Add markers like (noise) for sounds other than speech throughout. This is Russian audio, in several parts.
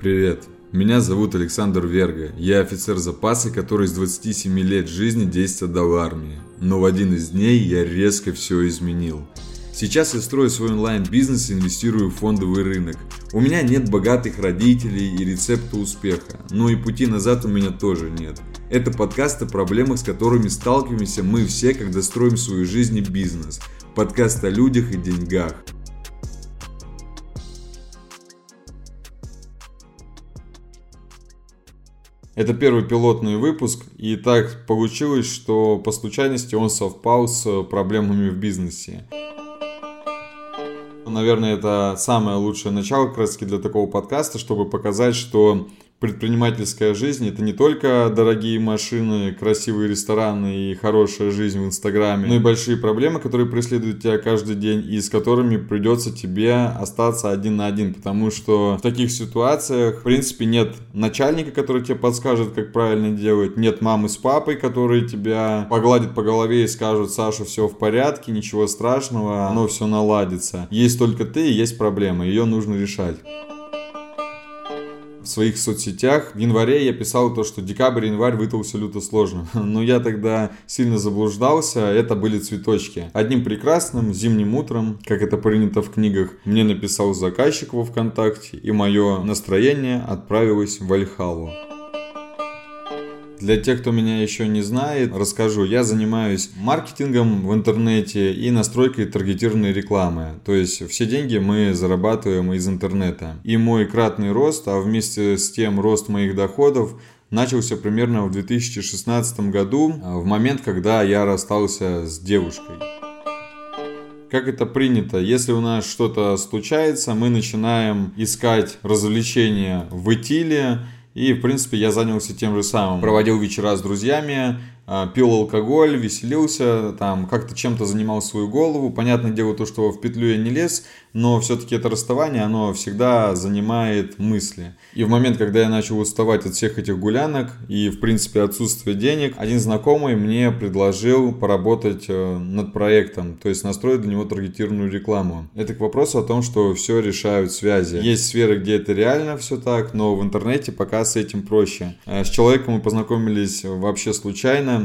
Привет, меня зовут Александр Верга. Я офицер запаса, который с 27 лет жизни 10 отдал армии. Но в один из дней я резко все изменил. Сейчас я строю свой онлайн-бизнес и инвестирую в фондовый рынок. У меня нет богатых родителей и рецепта успеха, но и пути назад у меня тоже нет. Это подкаст о проблемах, с которыми сталкиваемся мы все, когда строим свою жизнь и бизнес. Подкаст о людях и деньгах. Это первый пилотный выпуск, и так получилось, что по случайности он совпал с проблемами в бизнесе. Наверное, это самое лучшее начало раз для такого подкаста, чтобы показать, что предпринимательская жизнь. Это не только дорогие машины, красивые рестораны и хорошая жизнь в Инстаграме, но и большие проблемы, которые преследуют тебя каждый день и с которыми придется тебе остаться один на один, потому что в таких ситуациях, в принципе, нет начальника, который тебе подскажет, как правильно делать, нет мамы с папой, которые тебя погладят по голове и скажут, Саша, все в порядке, ничего страшного, оно все наладится. Есть только ты и есть проблема, ее нужно решать своих соцсетях. В январе я писал то, что декабрь-январь выдался люто сложно. (laughs) Но я тогда сильно заблуждался, это были цветочки. Одним прекрасным зимним утром, как это принято в книгах, мне написал заказчик во ВКонтакте, и мое настроение отправилось в Вальхалу. Для тех, кто меня еще не знает, расскажу. Я занимаюсь маркетингом в интернете и настройкой таргетированной рекламы. То есть все деньги мы зарабатываем из интернета. И мой кратный рост, а вместе с тем рост моих доходов начался примерно в 2016 году, в момент, когда я расстался с девушкой. Как это принято, если у нас что-то случается, мы начинаем искать развлечения в Итиле, и, в принципе, я занялся тем же самым. Проводил вечера с друзьями, пил алкоголь, веселился, там как-то чем-то занимал свою голову. Понятное дело то, что в петлю я не лез, но все-таки это расставание, оно всегда занимает мысли. И в момент, когда я начал уставать от всех этих гулянок и, в принципе, отсутствия денег, один знакомый мне предложил поработать э, над проектом, то есть настроить для него таргетированную рекламу. Это к вопросу о том, что все решают связи. Есть сферы, где это реально все так, но в интернете пока с этим проще. Э, с человеком мы познакомились вообще случайно,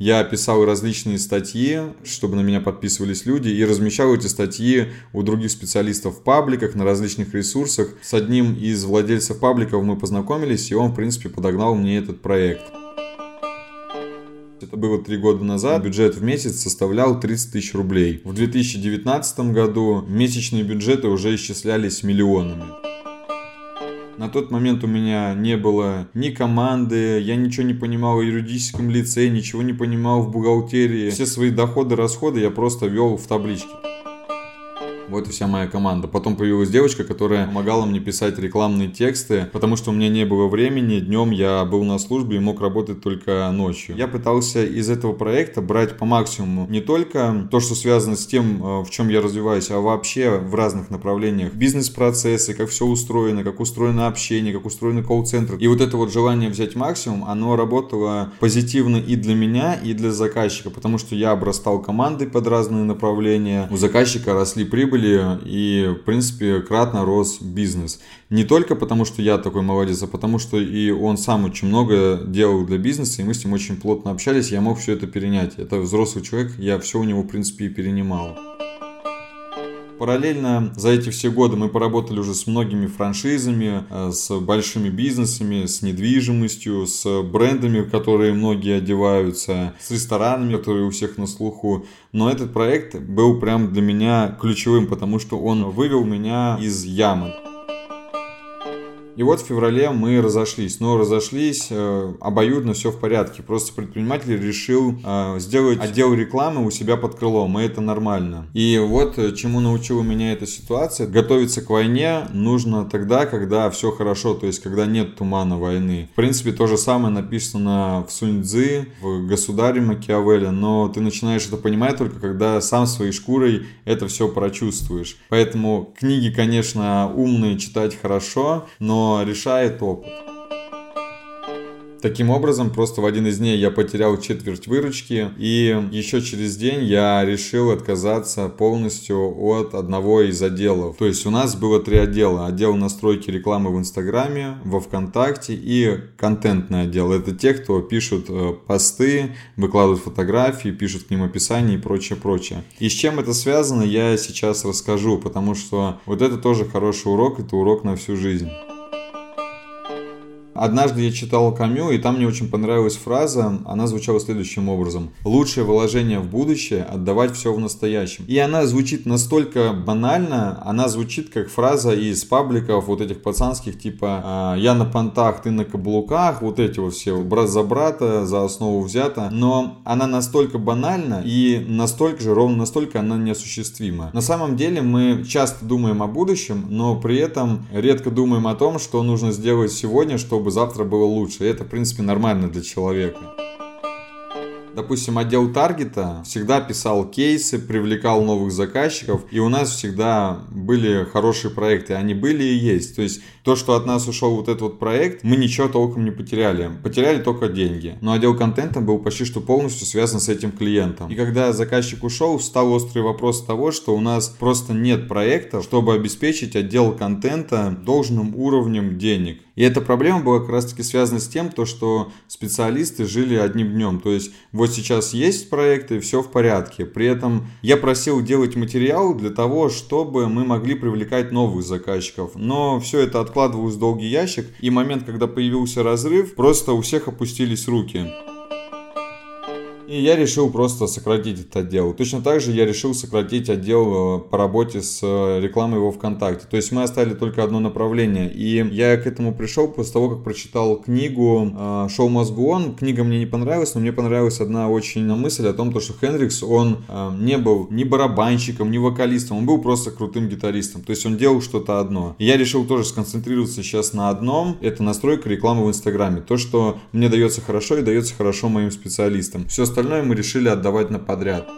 я писал различные статьи, чтобы на меня подписывались люди, и размещал эти статьи у других специалистов в пабликах, на различных ресурсах. С одним из владельцев пабликов мы познакомились, и он, в принципе, подогнал мне этот проект. Это было три года назад. Бюджет в месяц составлял 30 тысяч рублей. В 2019 году месячные бюджеты уже исчислялись миллионами. На тот момент у меня не было ни команды, я ничего не понимал в юридическом лице, ничего не понимал в бухгалтерии. Все свои доходы, расходы я просто вел в табличке. Вот вся моя команда. Потом появилась девочка, которая помогала мне писать рекламные тексты, потому что у меня не было времени. Днем я был на службе и мог работать только ночью. Я пытался из этого проекта брать по максимуму не только то, что связано с тем, э, в чем я развиваюсь, а вообще в разных направлениях. Бизнес-процессы, как все устроено, как устроено общение, как устроены колл-центры. И вот это вот желание взять максимум, оно работало позитивно и для меня, и для заказчика, потому что я обрастал командой под разные направления. У заказчика росли прибыли, прибыли и, в принципе, кратно рос бизнес. Не только потому, что я такой молодец, а потому, что и он сам очень много делал для бизнеса, и мы с ним очень плотно общались, я мог все это перенять. Это взрослый человек, я все у него, в принципе, и перенимал. Параллельно за эти все годы мы поработали уже с многими франшизами, э, с большими бизнесами, с недвижимостью, с брендами, которые многие одеваются, с ресторанами, которые у всех на слуху. Но этот проект был прям для меня ключевым, потому что он вывел меня из ямы. И вот в феврале мы разошлись. Но разошлись э, обоюдно, все в порядке. Просто предприниматель решил э, сделать отдел рекламы у себя под крылом, и это нормально. И вот э, чему научила меня эта ситуация. Готовиться к войне нужно тогда, когда все хорошо, то есть когда нет тумана войны. В принципе, то же самое написано в Сунь Цзы, в Государе Макиавелли, но ты начинаешь это понимать только когда сам своей шкурой это все прочувствуешь. Поэтому книги, конечно, умные читать хорошо, но решает опыт. Таким образом, просто в один из дней я потерял четверть выручки, и еще через день я решил отказаться полностью от одного из отделов. То есть у нас было три отдела. Отдел настройки рекламы в Инстаграме, во Вконтакте и контентный отдел. Это те, кто пишут э, посты, выкладывают фотографии, пишут к ним описание и прочее, прочее. И с чем это связано, я сейчас расскажу, потому что вот это тоже хороший урок, это урок на всю жизнь. Однажды я читал Камю, и там мне очень понравилась фраза, она звучала следующим образом. Лучшее вложение в будущее – отдавать все в настоящем. И она звучит настолько банально, она звучит как фраза из пабликов вот этих пацанских, типа «А, «я на понтах, ты на каблуках», вот эти вот все, брат за брата, за основу взята. Но она настолько банальна и настолько же, ровно настолько она неосуществима. На самом деле мы часто думаем о будущем, но при этом редко думаем о том, что нужно сделать сегодня, чтобы завтра было лучше. И это, в принципе, нормально для человека. Допустим, отдел таргета всегда писал кейсы, привлекал новых заказчиков, и у нас всегда были хорошие проекты, они были и есть. То есть то, что от нас ушел вот этот вот проект, мы ничего толком не потеряли. Потеряли только деньги. Но отдел контента был почти что полностью связан с этим клиентом. И когда заказчик ушел, встал острый вопрос того, что у нас просто нет проектов, чтобы обеспечить отдел контента должным уровнем денег. И эта проблема была как раз таки связана с тем, то, что специалисты жили одним днем. То есть вот сейчас есть проекты, все в порядке. При этом я просил делать материал для того, чтобы мы могли привлекать новых заказчиков. Но все это откладывалось в долгий ящик. И момент, когда появился разрыв, просто у всех опустились руки. И я решил просто сократить этот отдел. Точно так же я решил сократить отдел э, по работе с э, рекламой во ВКонтакте. То есть мы оставили только одно направление. И я к этому пришел после того, как прочитал книгу э, «Шоу Мозгуон». Книга мне не понравилась, но мне понравилась одна очень мысль о том, что Хендрикс, он не был ни барабанщиком, ни вокалистом, он был просто крутым гитаристом. То есть он делал что-то одно. И я решил тоже сконцентрироваться сейчас на одном. Это настройка рекламы в Инстаграме. То, что мне дается хорошо и дается хорошо моим специалистам. Все остальное остальное мы решили отдавать на подряд.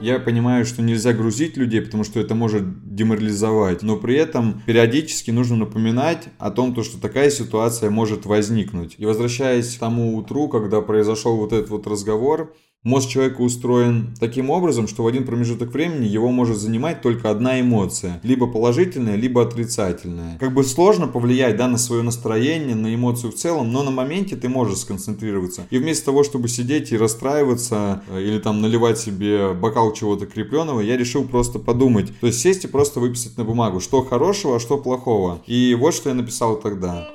Я понимаю, что нельзя грузить людей, потому что это может деморализовать, но при этом периодически нужно напоминать о том, то, что такая ситуация может возникнуть. И возвращаясь к тому утру, когда произошел вот этот вот разговор, Мозг человека устроен таким образом, что в один промежуток времени его может занимать только одна эмоция. Либо положительная, либо отрицательная. Как бы сложно повлиять да, на свое настроение, на эмоцию в целом, но на моменте ты можешь сконцентрироваться. И вместо того, чтобы сидеть и расстраиваться, э, или там наливать себе бокал чего-то крепленного, я решил просто подумать. То есть сесть и просто выписать на бумагу, что хорошего, а что плохого. И вот что я написал тогда.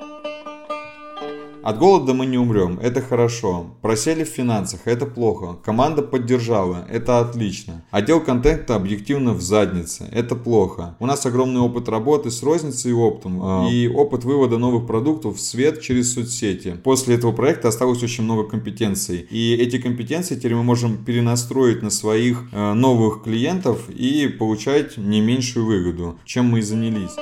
От голода мы не умрем, это хорошо. Просели в финансах, это плохо. Команда поддержала, это отлично. Отдел контента объективно в заднице, это плохо. У нас огромный опыт работы с розницей и оптом. А, и опыт вывода новых продуктов в свет через соцсети. После этого проекта осталось очень много компетенций. И эти компетенции теперь мы можем перенастроить на своих э, новых клиентов и получать не меньшую выгоду, чем мы и занялись.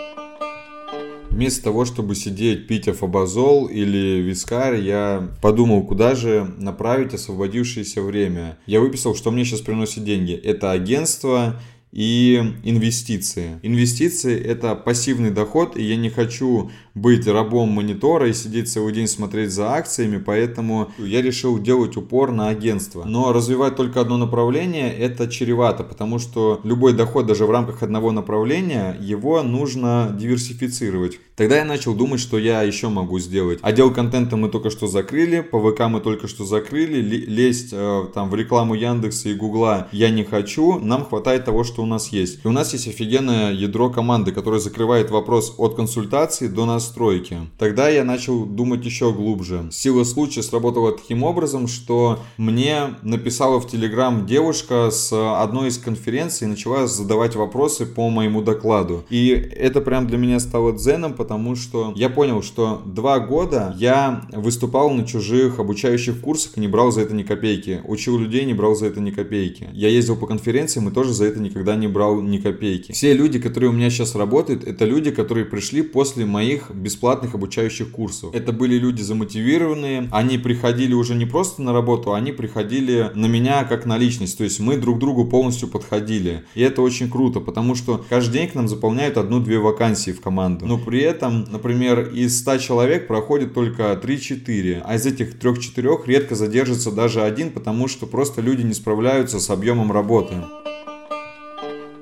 Вместо того, чтобы сидеть, пить афобазол или вискарь, я подумал, куда же направить освободившееся время. Я выписал, что мне сейчас приносит деньги. Это агентство и инвестиции. Инвестиции это пассивный доход, и я не хочу быть рабом монитора и сидеть целый день смотреть за акциями, поэтому я решил делать упор на агентство. Но развивать только одно направление это чревато, потому что любой доход даже в рамках одного направления, его нужно диверсифицировать. Тогда я начал думать, что я еще могу сделать. Отдел контента мы только что закрыли, ПВК мы только что закрыли, лезть э, там в рекламу Яндекса и Гугла я не хочу, нам хватает того, что у нас есть. И у нас есть офигенное ядро команды, которое закрывает вопрос от консультации до настройки. Тогда я начал думать еще глубже. Сила случая сработала таким образом, что мне написала в Телеграм девушка с одной из конференций и начала задавать вопросы по моему докладу. И это прям для меня стало дзеном, потому что я понял, что два года я выступал на чужих обучающих курсах и не брал за это ни копейки. Учил людей, не брал за это ни копейки. Я ездил по конференциям и тоже за это никогда не брал ни копейки. Все люди, которые у меня сейчас работают, это люди, которые пришли после моих бесплатных обучающих курсов. Это были люди замотивированные, они приходили уже не просто на работу, они приходили на меня как на личность, то есть мы друг другу полностью подходили. И это очень круто, потому что каждый день к нам заполняют одну-две вакансии в команду. Но при этом, например, из 100 человек проходит только 3-4, а из этих 3-4 редко задержится даже один, потому что просто люди не справляются с объемом работы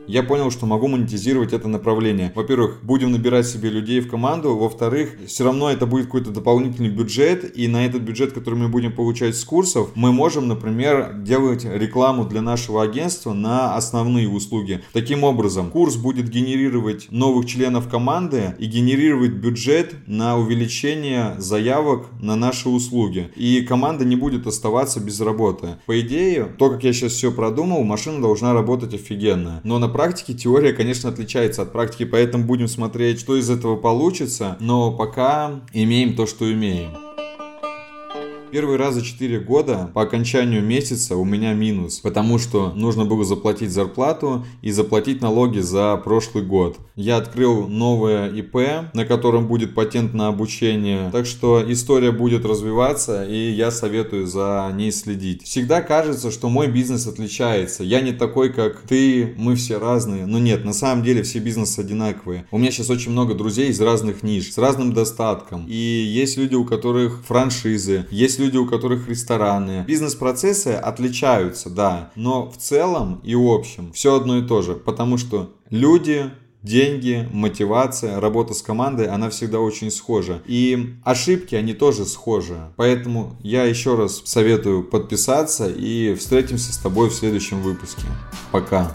я понял, что могу монетизировать это направление. Во-первых, будем набирать себе людей в команду. Во-вторых, все равно это будет какой-то дополнительный бюджет. И на этот бюджет, который мы будем получать с курсов, мы можем, например, делать рекламу для нашего агентства на основные услуги. Таким образом, курс будет генерировать новых членов команды и генерировать бюджет на увеличение заявок на наши услуги. И команда не будет оставаться без работы. По идее, то, как я сейчас все продумал, машина должна работать офигенно. Но на практике теория, конечно, отличается от практики, поэтому будем смотреть, что из этого получится, но пока имеем то, что имеем. Первый раз за 4 года по окончанию месяца у меня минус, потому что нужно было заплатить зарплату и заплатить налоги за прошлый год. Я открыл новое ИП, на котором будет патент на обучение, так что история будет развиваться и я советую за ней следить. Всегда кажется, что мой бизнес отличается. Я не такой, как ты, мы все разные. Но нет, на самом деле все бизнесы одинаковые. У меня сейчас очень много друзей из разных ниш, с разным достатком. И есть люди, у которых франшизы, есть есть люди, у которых рестораны. Бизнес-процессы отличаются, да, но в целом и в общем все одно и то же, потому что люди деньги, мотивация, работа с командой, она всегда очень схожа. И ошибки, они тоже схожи. Поэтому я еще раз советую подписаться и встретимся с тобой в следующем выпуске. Пока.